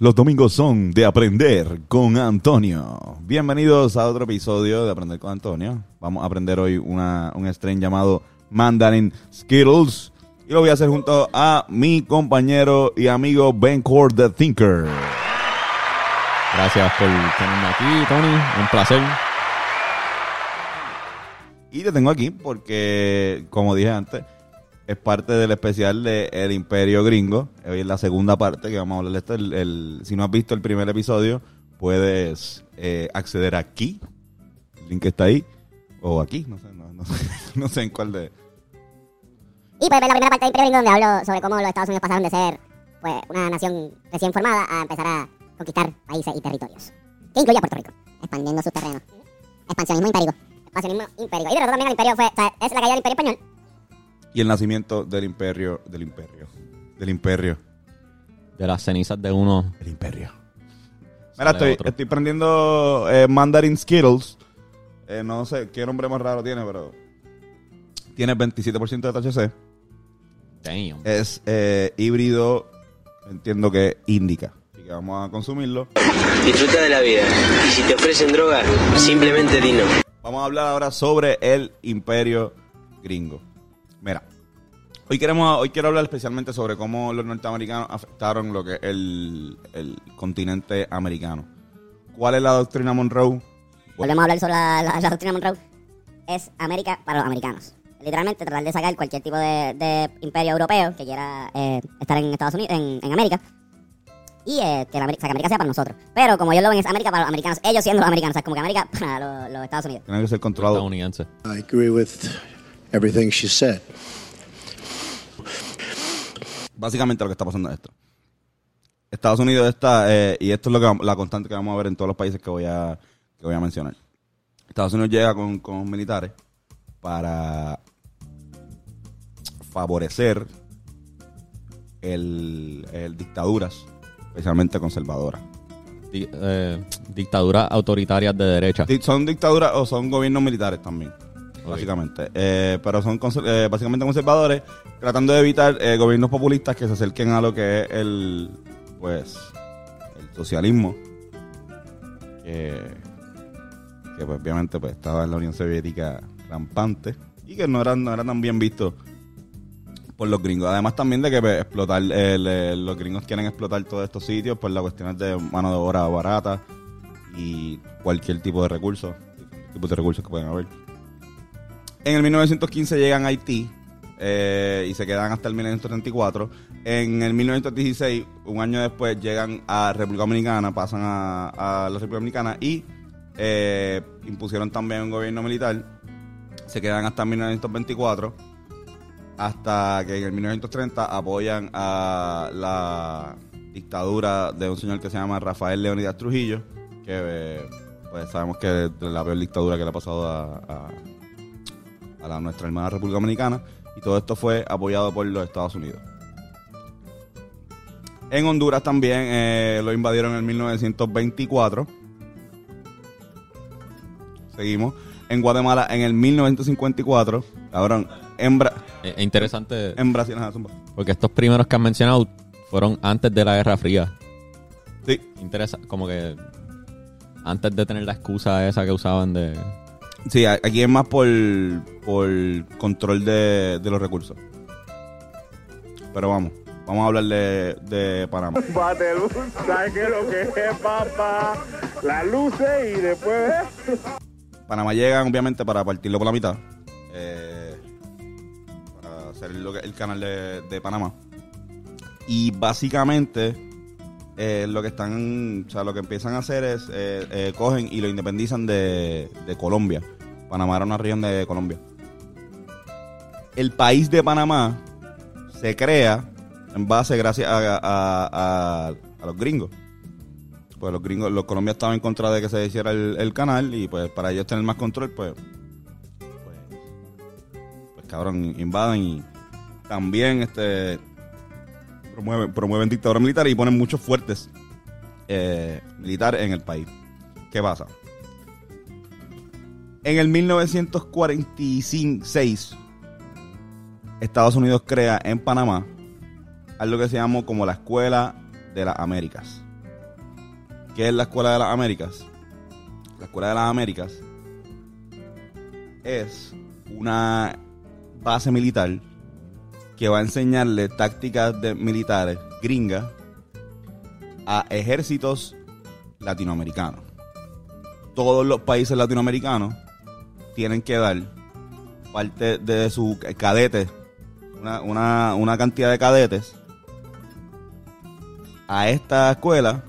Los domingos son de aprender con Antonio. Bienvenidos a otro episodio de Aprender con Antonio. Vamos a aprender hoy una, un strain llamado Mandarin Skittles. Y lo voy a hacer junto a mi compañero y amigo Ben Core The Thinker. Gracias por tenerme aquí, Tony. Un placer. Y te tengo aquí porque, como dije antes, es parte del especial de El Imperio Gringo. Hoy es la segunda parte que vamos a hablar de esto. El, el- si no has visto el primer episodio, puedes eh, acceder aquí. El link está ahí. O aquí, no sé, no, no sé, no sé en cuál de... Y puedes ver la primera parte del Imperio Gringo donde hablo sobre cómo los Estados Unidos pasaron de ser pues, una nación recién formada a empezar a conquistar países y territorios. Que incluye a Puerto Rico, expandiendo sus terrenos. Expansionismo impérico. Expansionismo impérico. Y de también el imperio fue, o sea, es la caída del imperio español. Y el nacimiento del imperio, del imperio, del imperio, De las cenizas de uno. del imperio. Mira, estoy, otro. estoy prendiendo eh, Mandarin Skittles. Eh, no sé qué nombre más raro tiene, pero tiene 27% de THC. Damn. Es eh, híbrido, entiendo que indica. Así que vamos a consumirlo. Disfruta de la vida. Y si te ofrecen droga, simplemente di no. Vamos a hablar ahora sobre el imperio gringo. Mira, hoy queremos, hoy quiero hablar especialmente sobre cómo los norteamericanos afectaron lo que es el, el continente americano. ¿Cuál es la doctrina Monroe? Volvemos a hablar sobre la, la- la doctrina Monroe. Es América para los americanos. Literalmente tratar de sacar cualquier tipo de, de imperio europeo que quiera eh, estar en Estados Unidos, en, en América. Y eh, que, la Ameri- o sea, que América sea para nosotros. Pero como ellos lo ven, es América para los americanos. Ellos siendo los americanos. O sea, es como que América para los, los Estados Unidos. Tiene que ser controlado. Estadounidense. I agree with everything she said. Básicamente lo que está pasando es esto. Estados Unidos está, eh, y esto es lo que, la constante que vamos a ver en todos los países que voy a, que voy a mencionar. Estados Unidos llega con, con militares para favorecer el, el dictaduras, especialmente conservadoras. Di- eh, dictaduras autoritarias de derecha. Di- Son dictaduras o son gobiernos militares también, básicamente. Eh, pero son eh, básicamente conservadores, tratando de evitar eh, gobiernos populistas que se acerquen a lo que es el, pues, el socialismo. Que, que pues, obviamente pues, estaba en la Unión Soviética rampante y que no eran, no eran tan bien vistos por los gringos. Además también de que pues, explotar, el- los gringos quieren explotar todos estos sitios por las cuestiones de mano de obra barata y cualquier tipo de recursos, tipos de recursos que pueden haber. En el 1915 llegan a Haití eh, y se quedan hasta el 1934. En el 1916, un año después, llegan a República Dominicana, pasan a, la República Dominicana y eh, impusieron también un gobierno militar. Se quedan hasta 1924 hasta que en el 1930 apoyan a la dictadura de un señor que se llama Rafael Leonidas Trujillo, que eh, pues sabemos que es la peor dictadura que le ha pasado a- a la, nuestra hermana República Dominicana, y todo esto fue apoyado por los Estados Unidos. En Honduras también eh, lo invadieron en el 1924. Seguimos. En Guatemala en el 1954. Cabrón, en, Bra- Es es interesante en Brasil. ajá, porque estos primeros que han mencionado fueron antes de la Guerra Fría. Sí, Interesa, como que antes de tener la excusa esa que usaban de. Sí, aquí es más por, por control de, de los recursos. Pero vamos, vamos a hablar de, de Panamá. Bateluz, ¿sabes qué lo que es, papá? Las luces y después... Panamá llegan obviamente para partirlo por la mitad. eh, para hacer lo que, el canal de, de Panamá. Y básicamente eh, lo que están, o sea, lo que empiezan a hacer es eh, eh, cogen y lo independizan de, de Colombia. Panamá era una región de Colombia. El país de Panamá se crea en base gracias a, a- a- los gringos. pues los gringos, los colombianos estaban en contra de que se hiciera el, el canal y pues para ellos tener más control, pues, pues, pues cabrón, invaden y también este promueven, promueven dictadura militar y ponen muchos fuertes eh, militares en el país. ¿Qué pasa? En el 1946, Estados Unidos crea en Panamá algo que se llamó como la Escuela de las Américas. ¿Qué es la Escuela de las Américas? La Escuela de las Américas es una base militar que va a enseñarle tácticas de militares gringas a ejércitos latinoamericanos. Todos los países latinoamericanos tienen que dar parte de sus cadetes, una, una, una cantidad de cadetes a esta escuela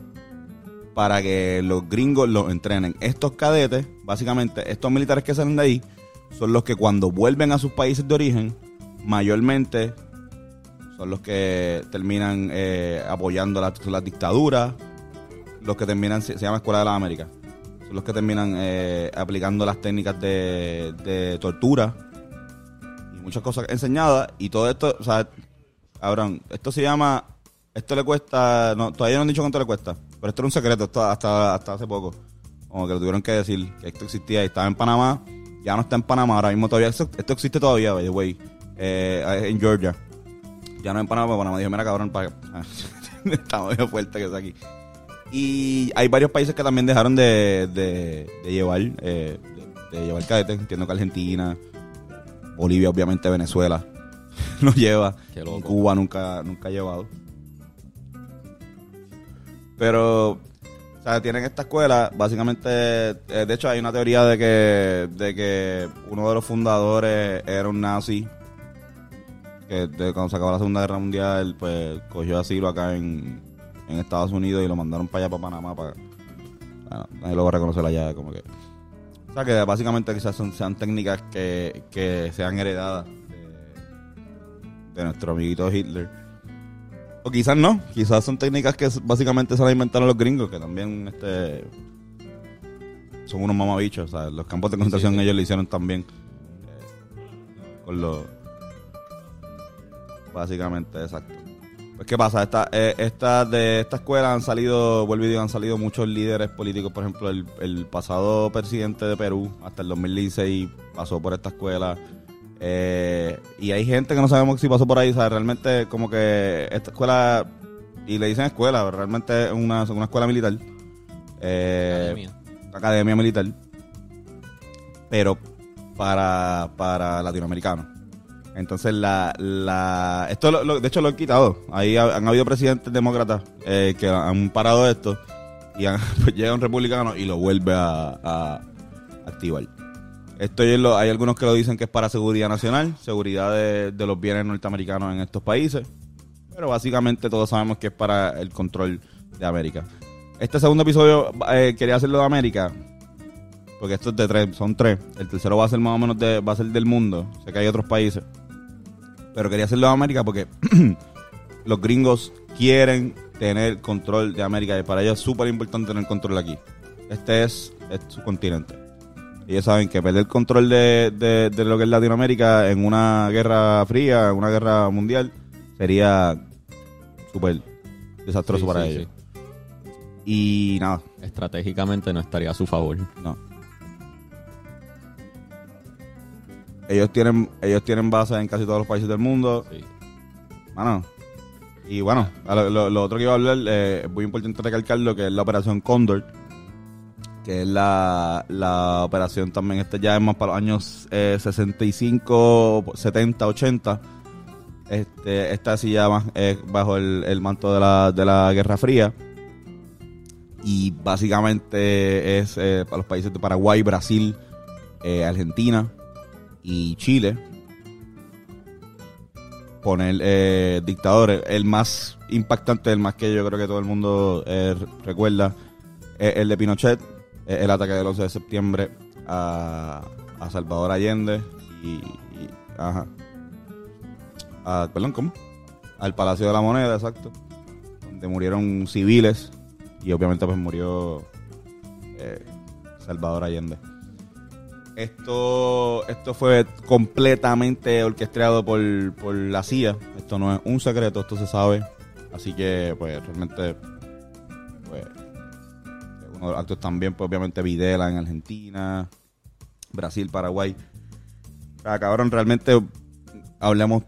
para que los gringos los entrenen. Estos cadetes, básicamente, estos militares que salen de ahí, son los que cuando vuelven a sus países de origen, mayormente son los que terminan eh, apoyando la, la dictadura, los que terminan, se, se llama Escuela de las Américas, los que terminan eh, aplicando las técnicas de, tortura y muchas cosas enseñadas. Y todo esto, o sea, cabrón, esto se llama, esto le cuesta, no, todavía no han dicho cuánto le cuesta, pero esto era un secreto hasta, hasta hace poco. Como que lo tuvieron que decir, que esto existía y estaba en Panamá, ya no está en Panamá, ahora mismo todavía, esto, existe todavía, by the eh, en Georgia. Ya no en Panamá, porque Panamá dijo, mira cabrón, para está muy fuerte que aquí. Y hay varios países que también dejaron de, de, de llevar eh, de, de llevar cadetes. Entiendo que Argentina, Bolivia, obviamente Venezuela no lleva. Qué loco. Cuba nunca, nunca ha llevado. Pero, o sea, tienen esta escuela, básicamente, eh, de hecho hay una teoría de que, de que uno de los fundadores era un nazi, que de- cuando se acabó la Segunda Guerra Mundial, pues cogió asilo acá en, en Estados Unidos y lo mandaron para allá, para Panamá, para... Bueno, nadie lo va a reconocer allá, como que... O sea, que básicamente quizás son, sean técnicas que, que sean heredadas de, de nuestro amiguito Hitler. O quizás no, quizás son técnicas que básicamente se las inventaron los gringos, que también este son unos mamabichos. O sea, los campos de concentración sí. ellos lo hicieron también. eh, con los. Básicamente, exacto. Pues, ¿qué pasa? Esta, eh, esta- de esta escuela han salido, vuelvo y digo, han salido muchos líderes políticos. Por ejemplo, el, el pasado presidente de Perú, hasta el 2016, pasó por esta escuela. Eh, y hay gente que no sabemos si pasó por ahí. O sea, realmente, como que esta escuela, y le dicen escuela, pero realmente es una, una escuela militar. Eh, Academia. academia militar. Pero para, para latinoamericanos. Entonces, la, la, esto lo- de hecho lo han quitado. Ahí ha- han habido presidentes demócratas eh, que han parado esto y pues llega un republicano y lo vuelve a, activar. Esto hay algunos que lo dicen que es para seguridad nacional, seguridad de, de los bienes norteamericanos en estos países. Pero básicamente todos sabemos que es para el control de América. Este segundo episodio eh, quería hacerlo de América. Porque estos de tres, son tres. El tercero va a ser más o menos de, va a ser del mundo. Sé que hay otros países. Pero quería hacerlo de América porque los gringos quieren tener control de América y para ellos es súper importante tener control aquí. Este es, es su continente. Ellos saben que perder control de, de- de lo que es Latinoamérica en una guerra fría, en una guerra mundial, sería súper desastroso Sí, para sí, ellos. Y nada, Estratégicamente no estaría a su favor. no. Ellos tienen, ellos tienen bases en casi todos los países del mundo. Sí. Mano. Y bueno, lo, lo- lo otro que iba a hablar, eh, es muy importante recalcarlo, que es la operación Condor, que es la, la operación también, este ya es más para los años eh, 65, 70, 80. Este, esta sí ya más es bajo el, el manto de la, de la Guerra Fría. Y básicamente es eh, para los países de Paraguay, Brasil, eh, Argentina y Chile poner eh, dictadores. El más impactante, el más que yo creo que todo el mundo eh, recuerda, es el de Pinochet, el ataque del 11 de septiembre a, a Salvador Allende y, ajá. Perdón, ¿cómo? Al Palacio de la Moneda, exacto. Donde murieron civiles y obviamente pues murió eh, Salvador Allende. Esto, esto fue completamente orquestado por, por la CIA. Esto no es un secreto, esto se sabe. Así que, pues, realmente, pues, uno de los actos también, pues, obviamente, Videla en Argentina, Brasil, Paraguay. O sea, cabrón, realmente, hablemos.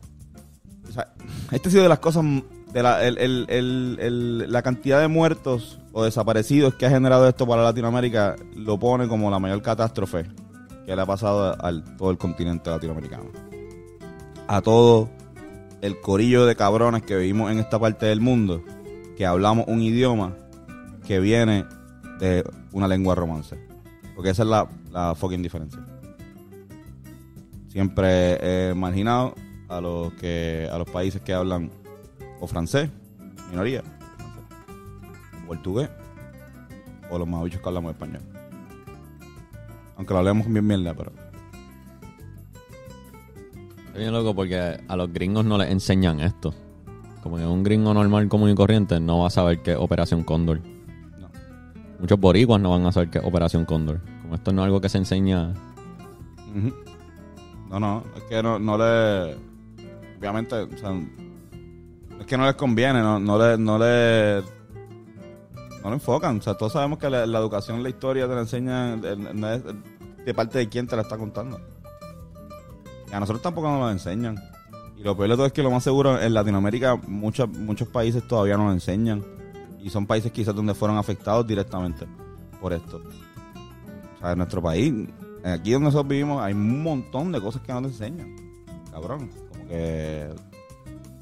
O sea, este ha sido de las cosas, de la, el- el- el- la cantidad de muertos o desaparecidos que ha generado esto para Latinoamérica, lo pone como la mayor catástrofe que le ha pasado al todo el continente latinoamericano. A todo el corillo de cabrones que vivimos en esta parte del mundo, que hablamos un idioma que viene de una lengua romance. Porque esa es la, la fucking diferencia. Siempre he marginado a los que a los países que hablan o francés, minoría, francés, portugués, o los más bichos que hablamos español. Aunque lo hablemos bien mierda, pero Está bien loco porque a los gringos no les enseñan esto. Como que un gringo normal, común y corriente no va a saber qué es Operación Cóndor. no. Muchos boricuas no van a saber qué es Operación Cóndor. Como esto no es algo que se enseña... No, no, es que no, no le. Obviamente, o sea, es que no les conviene, no, no le. No le no lo enfocan, o sea, todos sabemos que la, la educación, la historia te la enseñan, eh, no es de parte de quién te la está contando. Y a nosotros tampoco nos lo enseñan. Y lo peor de todo es que lo más seguro, en Latinoamérica, muchos muchos países todavía no lo enseñan. Y son países quizás donde fueron afectados directamente por esto. O sea, en nuestro país, aquí donde nosotros vivimos, hay un montón de cosas que no te enseñan. Cabrón. Como que.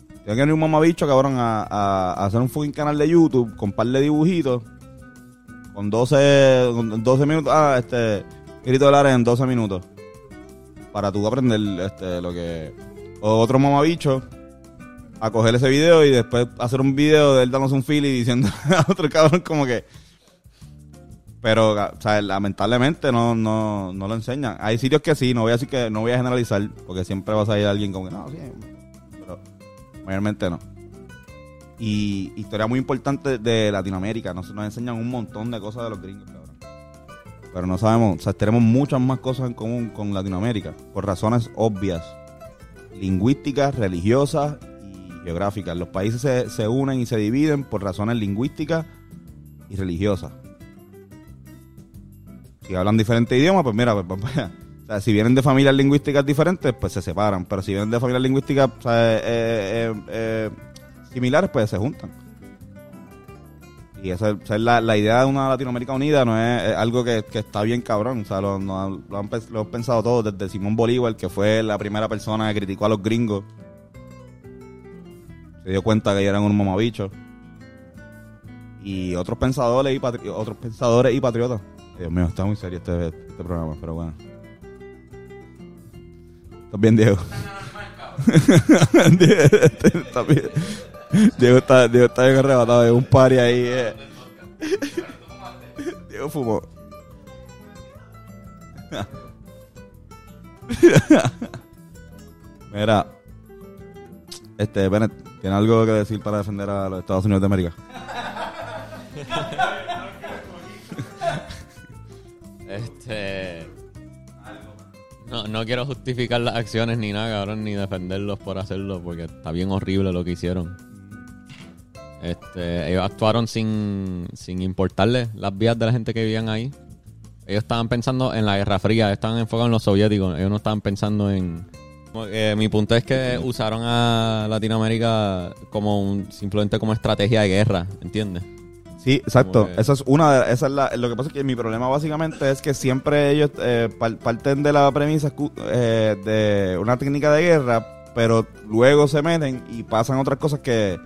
Tiene que venir un mamabicho, cabrón, a, a- hacer un fucking canal de YouTube con par de dibujitos. Con 12, con 12 minutos. Ah, este. Grito de en 12 minutos. Para tú aprender este, lo que. O otro mamabicho. A coger ese video y después hacer un video de él dándose un feel y diciendo a otro cabrón como que. Pero, o sea, lamentablemente no, no, no lo enseñan. Hay sitios que sí, no voy a decir que no voy a generalizar, porque siempre vas a ir a alguien como que no, sí, pero mayormente no. Y historia muy importante de Latinoamérica, nos, nos enseñan un montón de cosas de los gringos. Pero no sabemos, o sea, tenemos muchas más cosas en común con Latinoamérica, por razones obvias, lingüísticas, religiosas y geográficas. Los países se, se unen y se dividen por razones lingüísticas y religiosas si hablan diferentes idiomas, pues mira, pues, pues, pues, o sea, si vienen de familias lingüísticas diferentes, pues se separan. Pero si vienen de familias lingüísticas eh, eh, eh, similares, pues se juntan. Y esa, esa es la, la idea de una Latinoamérica unida, no es, algo que, que está bien cabrón. O sea, lo, han, lo han pensado todos, desde Simón Bolívar, que fue la primera persona que criticó a los gringos. Se dio cuenta que eran un mamabicho. Y otros pensadores y, patri- otros pensadores y patriotas. Dios mío, está muy serio este, este programa, pero bueno. ¿Estás bien, Diego? Está bien. Diego está, Diego está bien arrebatado, hay un party ahí. eh. Diego fumó. Mira, este, Bennett, ¿tiene algo que decir para defender a los Estados Unidos de América? Este. No, no quiero justificar las acciones ni nada, cabrón, ni defenderlos por hacerlo, porque está bien horrible lo que hicieron. Este, ellos actuaron sin, sin importarles las vías de la gente que vivían ahí. Ellos estaban pensando en la Guerra Fría, estaban enfocados en los soviéticos, ellos no estaban pensando en... mi punto es que usaron a Latinoamérica como un, simplemente como estrategia de guerra, ¿entiendes? Sí, exacto. Que- Esa es una de, esa es la, lo que pasa es que mi problema básicamente es que siempre ellos eh, par- parten de la premisa eh, de una técnica de guerra, pero luego se meten y pasan otras cosas que,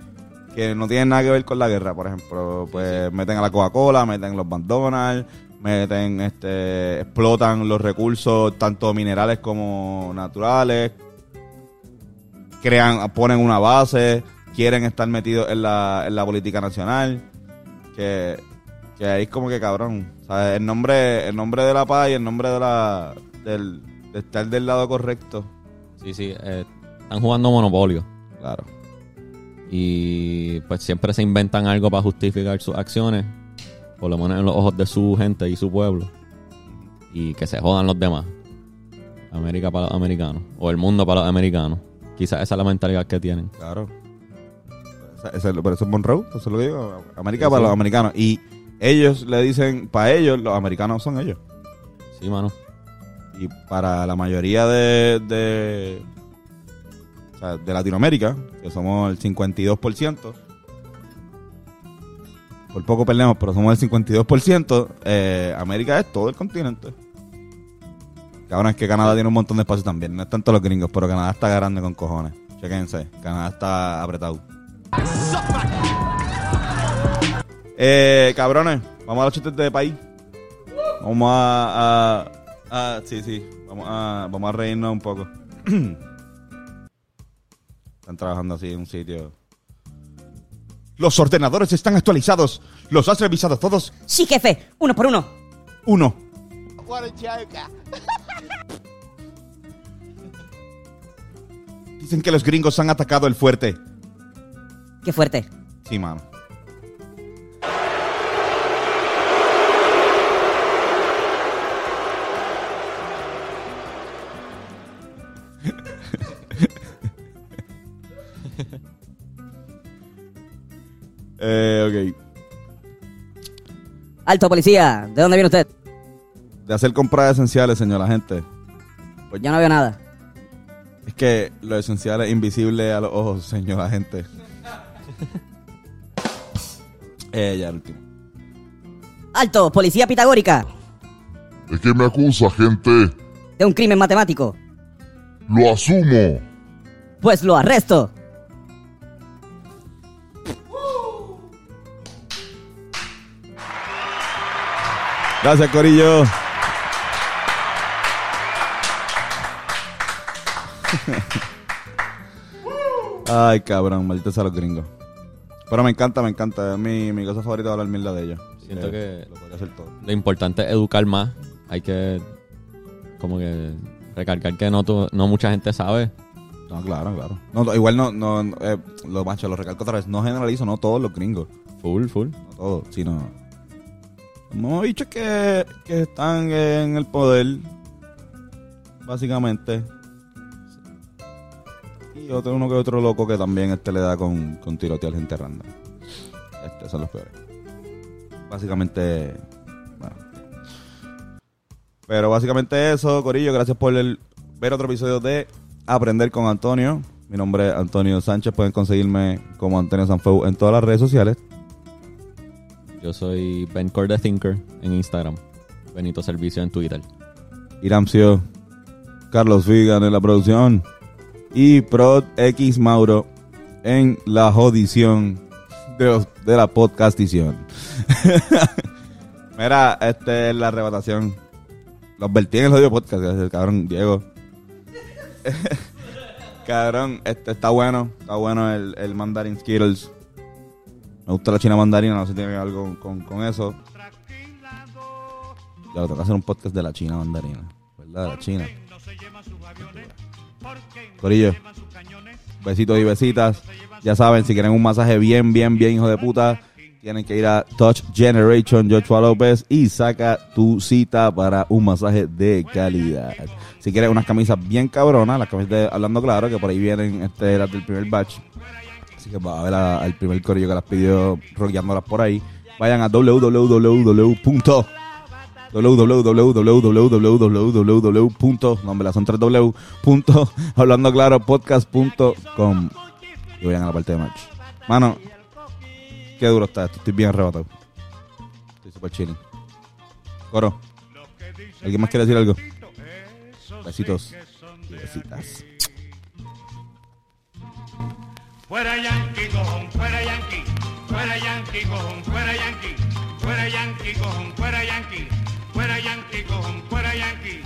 que no tienen nada que ver con la guerra. Por ejemplo, pues meten a la Coca-Cola, meten los McDonald's, meten, este, explotan los recursos tanto minerales como naturales, crean, ponen una base, quieren estar metidos en la, en la política nacional que, que ahí es como que cabrón. O sea, el nombre, el nombre de la paz y el nombre de la del, de estar del lado correcto. Sí, sí, eh, están jugando Monopolio. Claro. Y pues siempre se inventan algo para justificar sus acciones. por lo menos en los ojos de su gente y su pueblo, y que se jodan los demás. América para los americanos, o el mundo para los americanos. Quizás esa es la mentalidad que tienen. Claro. Por eso es Monroe, eso es lo que digo. América Sí, para sí. los americanos. Y ellos le dicen, para ellos, los americanos son ellos. Sí, mano. Y para la mayoría de, de, de Latinoamérica, que somos el 52%, por poco perdemos, pero somos el 52%, eh, América es todo el continente. Cabrón, es que Canadá tiene un montón de espacio también. No es tanto los gringos, pero Canadá está grande con cojones. Chequense, Canadá está apretado. Eh, cabrones, vamos a los chistes de país. Vamos a, a, a- sí, sí, vamos a, vamos a reírnos un poco. Están trabajando así en un sitio. Los ordenadores están actualizados. ¿Los has revisado todos? Sí, jefe, uno por uno. Uno. Dicen que los gringos han atacado el fuerte. Qué fuerte. Sí, mano. Alto, policía. ¿De dónde viene usted? De hacer compras esenciales, señora gente. Pues yo no veo nada. Es que lo esencial es invisible a los ojos, señora gente. eh, ya el último. Alto, policía pitagórica. ¿De qué me acusa, gente? De un crimen matemático. Lo asumo. Pues lo arresto. Gracias, Corillo. Ay, cabrón, maldito sea los gringos. Pero me encanta, me encanta. Es mi, mi cosa favorita hablar mierda de ellos. Siento Eh, que- Lo podría hacer todo. Lo importante es educar más. Hay que, como que, recalcar que no, tu- no mucha gente sabe. No, claro, claro. No, igual no, no, no, eh, lo macho, lo recalco otra vez. No generalizo, no todos los gringos. Full, full. No todos, sino. Hemos dicho que, que están en el poder. Básicamente. Y otro, uno que otro loco que también este le da con, con tirotear gente random. Este son los peores. Básicamente. Bueno. Pero básicamente eso, Corillo. Gracias por el- ver otro episodio de Aprender con Antonio. Mi nombre es Antonio Sánchez. Pueden conseguirme como Antonio Sanfeu en todas las redes sociales. Yo soy Ben the Thinker en Instagram. Benito Servicio en Twitter. Iramcio, Carlos Vigan en la producción y Prod X Mauro en la jodición de, la podcastición. Mira, este es la arrebatación. Los vertí en el jodido podcast, cabrón Diego. cabrón, este está bueno, está bueno el, el Mandarin Skittles. Me gusta la china mandarina, no sé si tiene algo con, con eso. Ya lo tengo que hacer un podcast de la China mandarina. ¿Verdad? De la China. Corillo. Besitos y besitas. Ya saben, si quieren un masaje bien, bien, bien, hijo de puta, tienen que ir a Touch Generation Joshua López y saca tu cita para un masaje de calidad. Si quieres unas camisas bien cabronas, las camisas de Hablando Claro, que por ahí vienen este, las del primer batch. Así que va a ver al primer corillo que las pidió rockeándolas por ahí. Vayan a www www. nombre las son tres w punto hablando claro podcast.com y vayan a la parte de match mano qué duro está esto estoy bien arrebatado estoy super chilling coro alguien más quiere decir algo besitos besitas Fuera Yankee, cojón, fuera Yankee, fuera Yankee, cojón, fuera Yankee, fuera Yankee, cojón, fuera Yankee, fuera Yankee, cojón, fuera Yankee.